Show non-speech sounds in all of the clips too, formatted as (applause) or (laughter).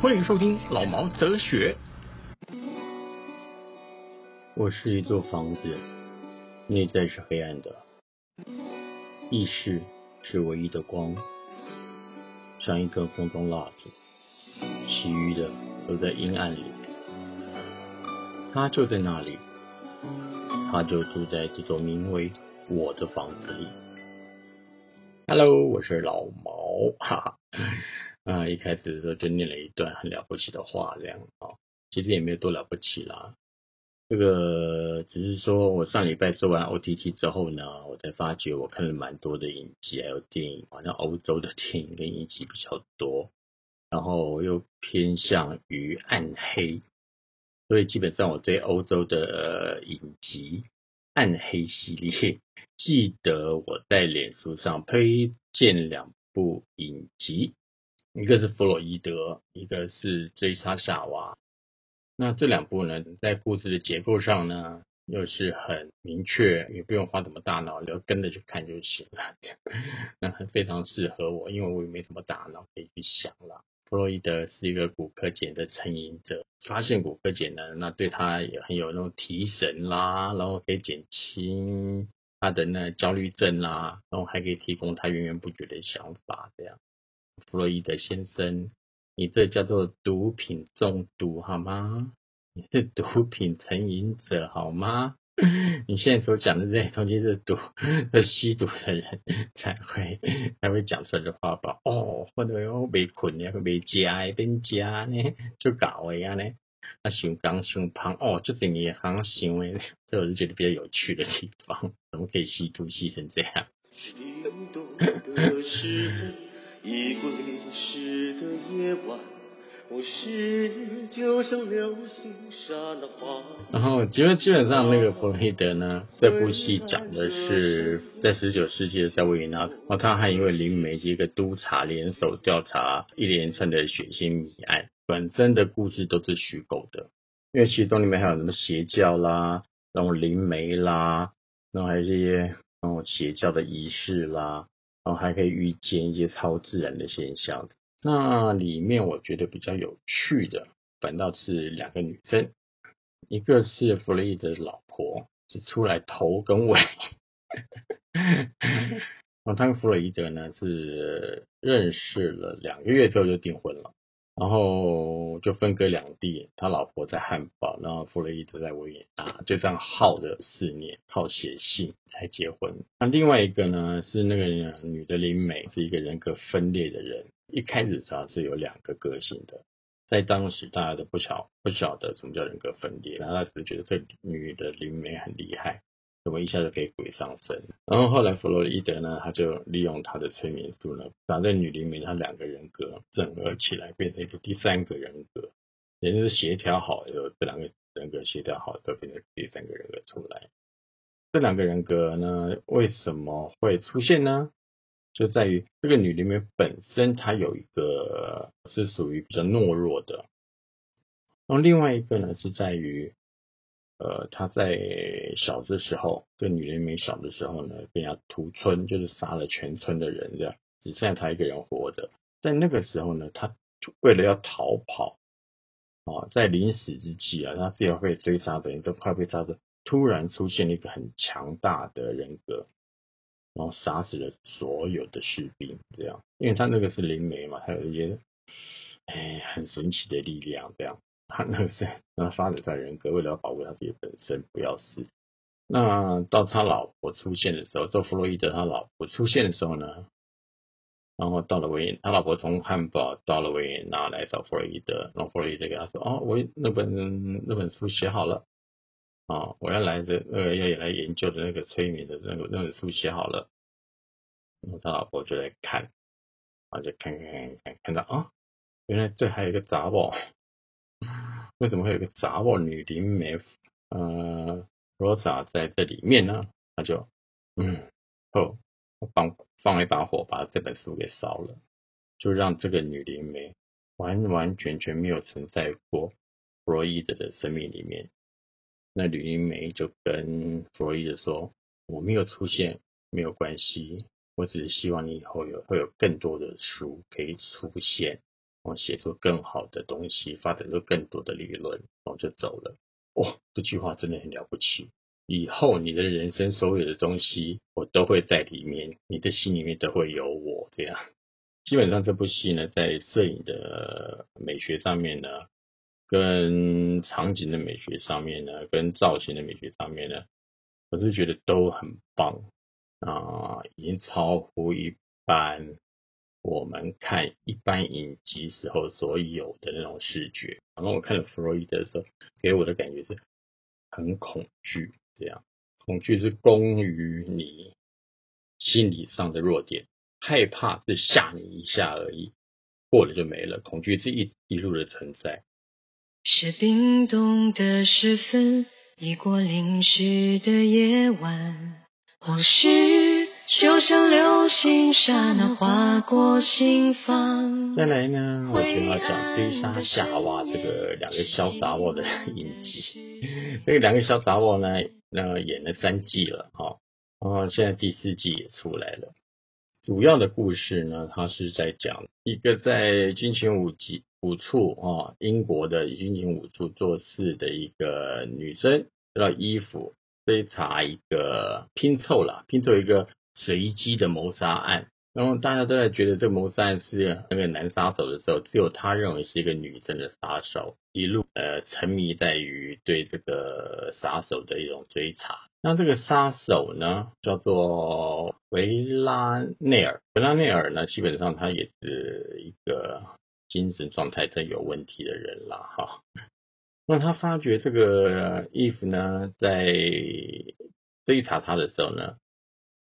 欢迎收听老毛哲学。我是一座房子，内在是黑暗的，意识是唯一的光，像一根空中蜡烛，其余的都在阴暗里。他就在那里，他就住在这座名为我的房子里。Hello，我是老毛，哈哈。啊，一开始的时候就念了一段很了不起的话，这样啊，其实也没有多了不起啦。这个只是说我上礼拜做完 OTT 之后呢，我才发觉我看了蛮多的影集还有电影，好像欧洲的电影跟影集比较多，然后又偏向于暗黑，所以基本上我对欧洲的影集暗黑系列，记得我在脸书上推荐两部影集。一个是弗洛伊德，一个是追杀夏娃。那这两部呢，在故事的结构上呢，又是很明确，也不用花什么大脑，就跟着去看就行了。(laughs) 那非常适合我，因为我也没什么大脑可以去想了。弗洛伊德是一个骨科碱的成瘾者，发现骨科碱呢，那对他也很有那种提神啦，然后可以减轻他的那焦虑症啦，然后还可以提供他源源不绝的想法，这样。弗洛伊德先生，你这叫做毒品中毒好吗？你是毒品成瘾者好吗？(laughs) 你现在所讲的这些东西是毒、是吸毒的人才会才会讲出来的话吧？哦，或者我被困呀，被加边加呢，就搞的呀呢。那想刚想胖哦，就是你行行为，这我是觉得比较有趣的地方，怎么可以吸毒吸成这样？(laughs) 已归时的夜晚，我是就像流星杀了花。然后，其实基本上那个弗洛伊德呢，这部戏讲的是在十九世纪的在维也纳，哦，他和一位灵媒及一个督察联手调查一连串的血腥谜案。本身的故事都是虚构的，因为其中里面还有什么邪教啦，然后灵媒啦，然后还有这些然后邪教的仪式啦。然后还可以遇见一些超自然的现象。那里面我觉得比较有趣的，反倒是两个女生，一个是弗洛伊德的老婆，是出来头跟尾。然后他跟弗洛伊德呢是认识了两个月之后就订婚了。然后就分隔两地，他老婆在汉堡，然后弗洛伊德在维也纳，就这样耗了四年，靠写信才结婚。那另外一个呢，是那个女的林美，是一个人格分裂的人。一开始他是有两个个性的，在当时大家都不晓不晓得什么叫人格分裂，然后他只是觉得这女的林美很厉害。怎么一下就给鬼上身？然后后来弗洛伊德呢，他就利用他的催眠术呢，把这女灵媒她两个人格整合起来，变成一个第三个人格，也就是协调好，有这两个人格协调好，就变成第三个人格出来。这两个人格呢，为什么会出现呢？就在于这个女灵媒本身，她有一个是属于比较懦弱的，然后另外一个呢，是在于。呃，他在小的时候，这女人没小的时候呢，被人家屠村，就是杀了全村的人，这样只剩下他一个人活着。在那个时候呢，他为了要逃跑，啊，在临死之际啊，他自己要被追杀的人都快被杀的，突然出现了一个很强大的人格，然后杀死了所有的士兵，这样，因为他那个是灵媒嘛，他有一些哎很神奇的力量，这样。他那个是让他发展出来人格，为了保护他自己本身不要死。那到他老婆出现的时候，做弗洛伊德他老婆出现的时候呢，然后到了维，他老婆从汉堡到了维也纳来找弗洛伊德，然后弗洛伊德跟他说：“哦，我那本那本书写好了，啊，我要来的呃要来研究的那个催眠的那个那本书写好了。”然后他老婆就来看，啊就看看看看看到啊，原来这还有一个杂宝。为什么会有个杂货女灵媒呃，罗莎在这里面呢，他就嗯，后放放了一把火把这本书给烧了，就让这个女灵媒完完全全没有存在过弗洛伊德的生命里面。那吕灵梅就跟弗洛伊德说：“我没有出现没有关系，我只是希望你以后有会有更多的书可以出现，我写出更好的东西，发展出更多的理论，我就走了。”哦，这句话真的很了不起。以后你的人生所有的东西，我都会在里面，你的心里面都会有我。这样，基本上这部戏呢，在摄影的美学上面呢，跟场景的美学上面呢，跟造型的美学上面呢，我是觉得都很棒啊，已经超乎一般我们看一般影集时候所有的那种视觉。然后我看了弗洛伊德的时候，给我的感觉是很恐惧。这样，恐惧是攻于你心理上的弱点，害怕是吓你一下而已，过了就没了。恐惧是一一路的存在。是冰冻的时分，已过零时的夜晚，往事就像流星，刹那划过心房。再来呢，我就要讲追杀夏娃这个两个小杂货的影集。那个两个小杂货呢？那演了三季了，哈，然后现在第四季也出来了。主要的故事呢，它是在讲一个在军情五级五处啊，英国的军情五处做事的一个女生，叫衣服，追查一个拼凑了，拼凑一个随机的谋杀案。然后大家都在觉得这个谋杀案是那个男杀手的时候，只有他认为是一个女生的杀手，一路呃沉迷在于对这个杀手的一种追查。那这个杀手呢，叫做维拉内尔。维拉内尔呢，基本上他也是一个精神状态真有问题的人了哈。那他发觉这个伊芙呢，在追查他的时候呢。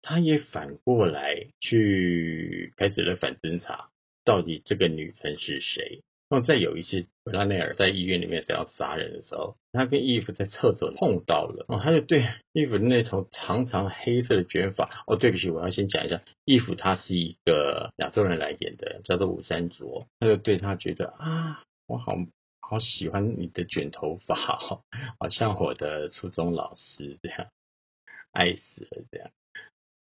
他也反过来去开始了反侦查，到底这个女生是谁？然后再有一次，维拉内尔在医院里面想要杀人的时候，他跟伊芙在厕所碰到了，哦，他就对伊芙那头长长黑色的卷发，哦，对不起，我要先讲一下，伊芙他是一个亚洲人来演的，叫做吴山卓，他就对他觉得啊，我好好喜欢你的卷头发，好像我的初中老师这样，爱死了这样。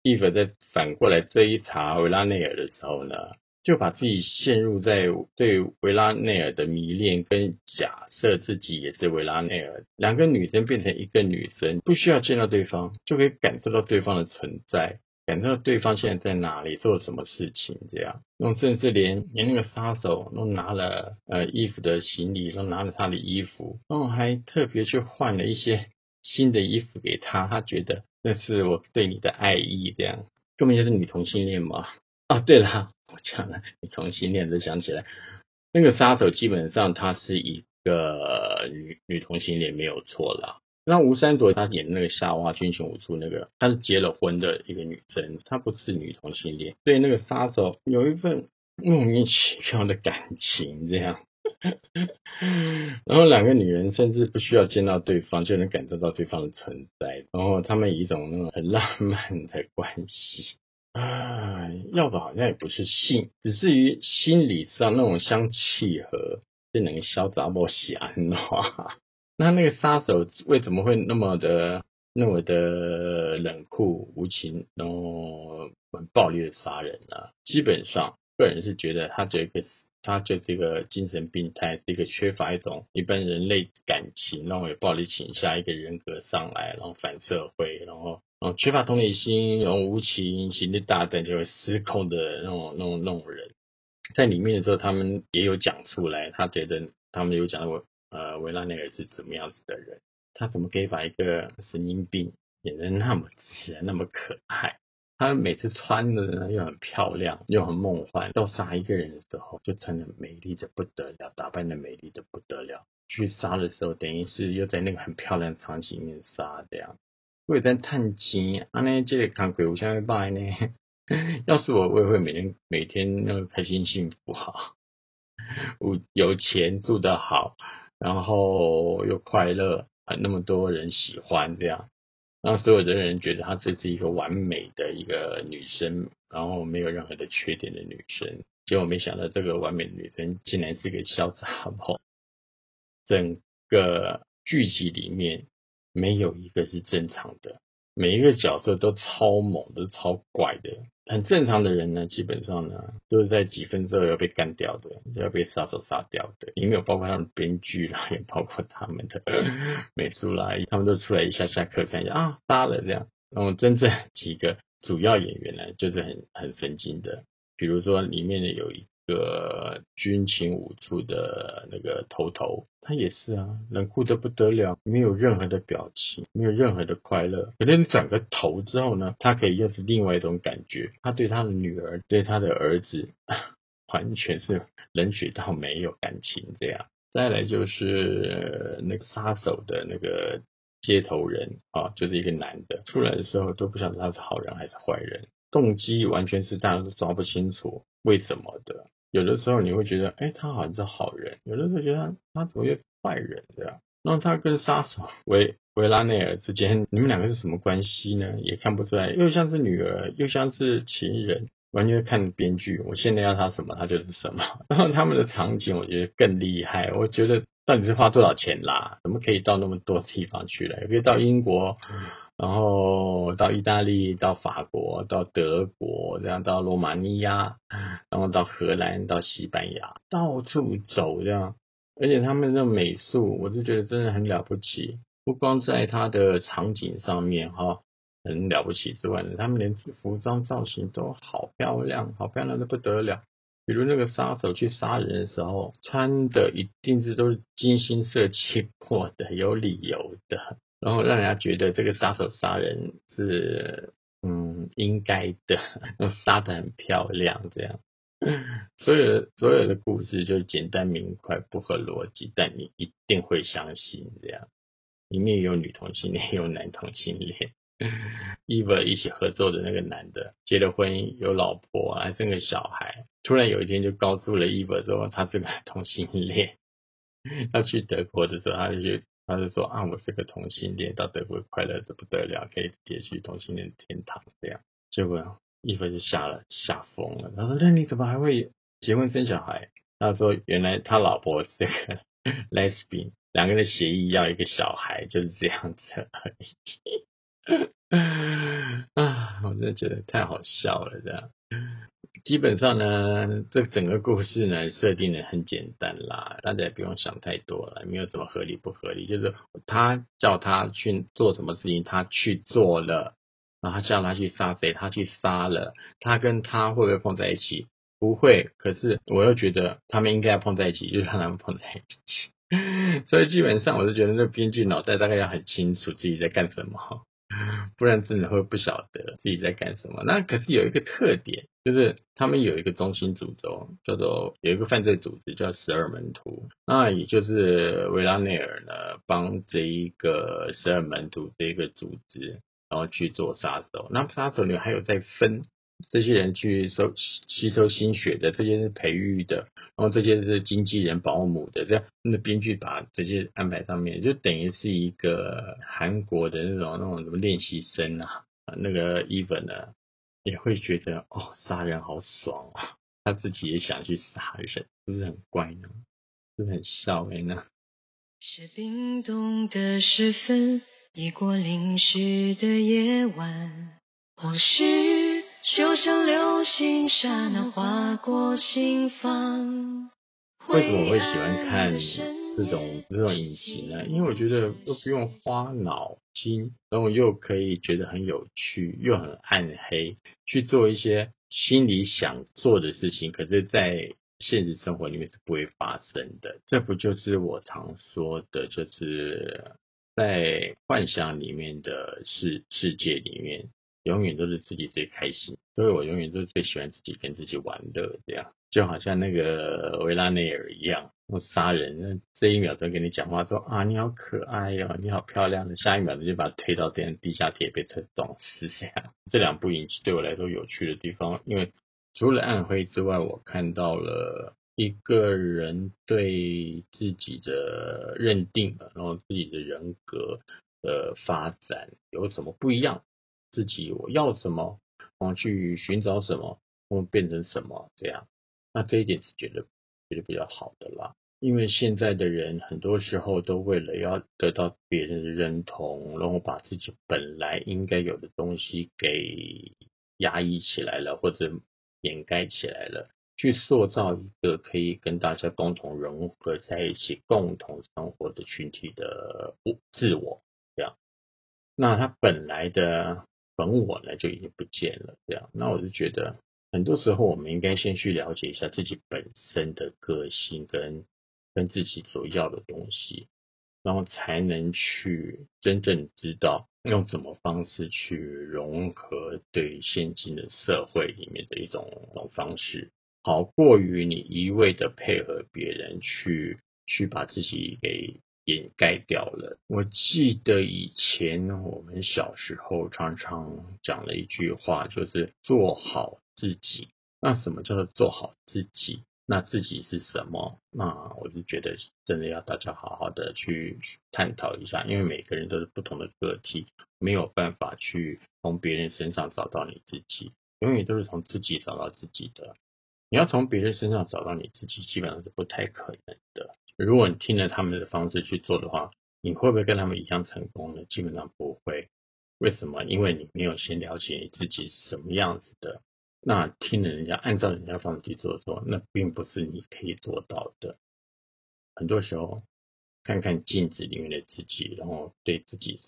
伊芙在反过来追查维拉内尔的时候呢，就把自己陷入在对维拉内尔的迷恋，跟假设自己也是维拉内尔，两个女生变成一个女生，不需要见到对方就可以感受到对方的存在，感受到对方现在在哪里做什么事情，这样，那甚至连连那个杀手都拿了呃衣服的行李，都拿了他的衣服，然后还特别去换了一些新的衣服给他，他觉得。那是我对你的爱意，这样根本就是女同性恋嘛？啊，对了，我讲了女同性恋，就想起来，那个杀手基本上他是一个女女同性恋，没有错了。那吴三卓他演那个夏娃军情五处那个，他是结了婚的一个女生，她不是女同性恋，对那个杀手有一份莫名其妙的感情，这样。(laughs) 然后两个女人甚至不需要见到对方就能感受到对方的存在，然后他们以一种那种很浪漫的关系 (laughs) 啊，要的好像也不是性，只是于心理上那种相契合，就能潇洒不喜安的话。(laughs) 那那个杀手为什么会那么的那么的冷酷无情，然后很暴力的杀人呢？基本上个人是觉得他这个。他就是一个精神病态，是一个缺乏一种一般人类感情，然后有暴力倾向，一个人格上来，然后反社会，然后然后缺乏同理心，然后无情，心力大等，就会失控的那种那种那种人，在里面的时候，他们也有讲出来，他觉得他们有讲过，呃，维拉内尔是怎么样子的人，他怎么可以把一个神经病演得那么自然，那么可爱？他每次穿的呢又很漂亮，又很梦幻。要杀一个人的时候，就穿的美丽的不得了，打扮的美丽的不得了。去杀的时候，等于是又在那个很漂亮的场景里面杀这样。我也在探金，啊，那这里看鬼屋下面拜呢。(laughs) 要是我，我也会每天每天那个开心幸福哈，我有钱住得好，然后又快乐，啊那么多人喜欢这样，让所有的人觉得她这是一个完美的一个女生，然后没有任何的缺点的女生。结果没想到这个完美的女生竟然是个小杂毛，整个剧集里面没有一个是正常的。每一个角色都超猛，都超怪的。很正常的人呢，基本上呢，都是在几分之后要被干掉的，要被杀手杀掉的。里面有包括他们编剧啦，(laughs) 也包括他们的美术啦，他们都出来一下下课看一下啊，杀了这样。然后真正几个主要演员呢，就是很很神经的，比如说里面的有一。个军情五处的那个头头，他也是啊，冷酷的不得了，没有任何的表情，没有任何的快乐。可是你转个头之后呢，他可以又是另外一种感觉。他对他的女儿，对他的儿子，(laughs) 完全是冷血到没有感情这样。再来就是那个杀手的那个接头人啊，就是一个男的，出来的时候都不晓得他是好人还是坏人，动机完全是大家都抓不清楚为什么的。有的时候你会觉得，哎，他好像是好人；有的时候觉得他他怎么又坏人这样。那他跟杀手维维拉内尔之间，你们两个是什么关系呢？也看不出来，又像是女儿，又像是情人，完全看编剧。我现在要他什么，他就是什么。(laughs) 然后他们的场景，我觉得更厉害。我觉得到底是花多少钱啦？怎么可以到那么多地方去了？也可以到英国。然后到意大利，到法国，到德国，这样到罗马尼亚，然后到荷兰，到西班牙，到处走这样。而且他们的美术，我就觉得真的很了不起。不光在他的场景上面哈很了不起之外呢，他们连服装造型都好漂亮，好漂亮的不得了。比如那个杀手去杀人的时候，穿的一定是都是精心设计过的，有理由的。然后让人家觉得这个杀手杀人是嗯应该的，(laughs) 杀的很漂亮，这样，所有所有的故事就简单明快，不合逻辑，但你一定会相信这样。里面有女同性恋，有男同性恋，Eva 一起合作的那个男的结了婚，有老婆，还生个小孩，突然有一天就告诉了 Eva 说他是个 (laughs) 同性恋，要去德国的时候他就。他就说啊，我是个同性恋，到德国快乐的不得了，可以直接去同性恋天堂这样。结果伊芙就吓了，吓疯了。他说：“那你怎么还会结婚生小孩？”他说：“原来他老婆是个 (laughs) lesbian，两个人协议要一个小孩，就是这样子而已。(laughs) ”啊，我真的觉得太好笑了，这样。基本上呢，这整个故事呢设定的很简单啦，大家也不用想太多了，没有什么合理不合理。就是他叫他去做什么事情，他去做了，然后叫他去杀谁，他去杀了。他跟他会不会碰在一起？不会。可是我又觉得他们应该要碰在一起，就让他们碰在一起。(laughs) 所以基本上我就觉得那编剧脑袋大概要很清楚自己在干什么。不然真的会不晓得自己在干什么。那可是有一个特点，就是他们有一个中心主轴，叫做有一个犯罪组织叫十二门徒。那也就是维拉内尔呢，帮这一个十二门徒这一个组织，然后去做杀手。那杀手里还有在分。这些人去收吸收心血的，这些是培育的，然后这些是经纪人、保姆的，这样那编剧把这些安排上面，就等于是一个韩国的那种那种什么练习生啊，那个 Even 呢也会觉得哦，杀人好爽啊，他自己也想去杀人，是不是很怪呢？是不是很笑哎呢？是冰冻的时分，已过零时的夜晚，或是。就像流星刹那划过心房。为什么我会喜欢看这种这种影集呢？因为我觉得又不用花脑筋，然后又可以觉得很有趣，又很暗黑，去做一些心里想做的事情，可是，在现实生活里面是不会发生的。这不就是我常说的，就是在幻想里面的世世界里面。永远都是自己最开心，所以我永远都是最喜欢自己跟自己玩的，这样就好像那个维拉内尔一样，我杀人，那这一秒钟跟你讲话说啊你好可爱哟，你好漂亮的，下一秒钟就把他推到电地下铁被车撞死这样。(laughs) 这两部影集对我来说有趣的地方，因为除了暗黑之外，我看到了一个人对自己的认定，然后自己的人格的发展有什么不一样？自己我要什么，然后去寻找什么，然后变成什么这样？那这一点是觉得觉得比较好的啦。因为现在的人很多时候都为了要得到别人的认同，然后把自己本来应该有的东西给压抑起来了，或者掩盖起来了，去塑造一个可以跟大家共同融合在一起、共同生活的群体的自我，这样，那他本来的本我呢就已经不见了，这样，那我就觉得很多时候我们应该先去了解一下自己本身的个性跟。跟自己所要的东西，然后才能去真正知道用什么方式去融合对现今的社会里面的一种种方式，好过于你一味的配合别人去去把自己给掩盖掉了。我记得以前我们小时候常常讲了一句话，就是做好自己。那什么叫做做好自己？那自己是什么？那我就觉得真的要大家好好的去探讨一下，因为每个人都是不同的个体，没有办法去从别人身上找到你自己，永远都是从自己找到自己的。你要从别人身上找到你自己，基本上是不太可能的。如果你听了他们的方式去做的话，你会不会跟他们一样成功呢？基本上不会。为什么？因为你没有先了解你自己是什么样子的。那听了人家按照人家方式去做的时候，那并不是你可以做到的。很多时候，看看镜子里面的自己，然后对自己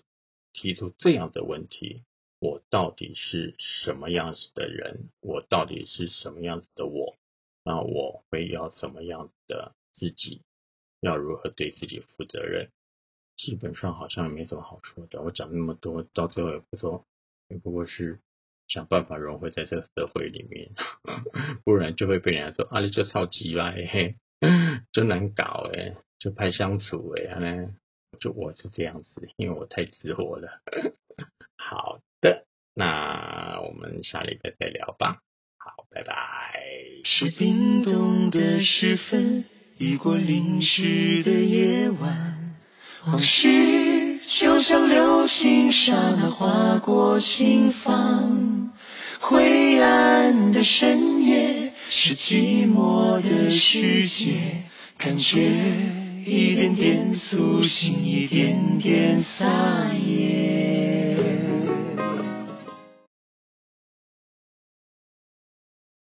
提出这样的问题：我到底是什么样子的人？我到底是什么样子的我？那我会要什么样子的自己？要如何对自己负责任？基本上好像也没什么好说的。我讲那么多，到最后也不说，也不过是。想办法融汇在这个社会里面，(laughs) 不然就会被人家说啊，你这超级吧，嘿，(laughs) 就难搞哎，就怕相处哎，呢，就我是这样子，因为我太自我了。(laughs) 好的，那我们下礼拜再聊吧。好，拜拜。是冰冻的时分，雨过淋湿的夜晚，往事就像流星刹那划过心房。灰暗的深夜是寂寞的世界，感觉一点点苏醒，一点点撒野。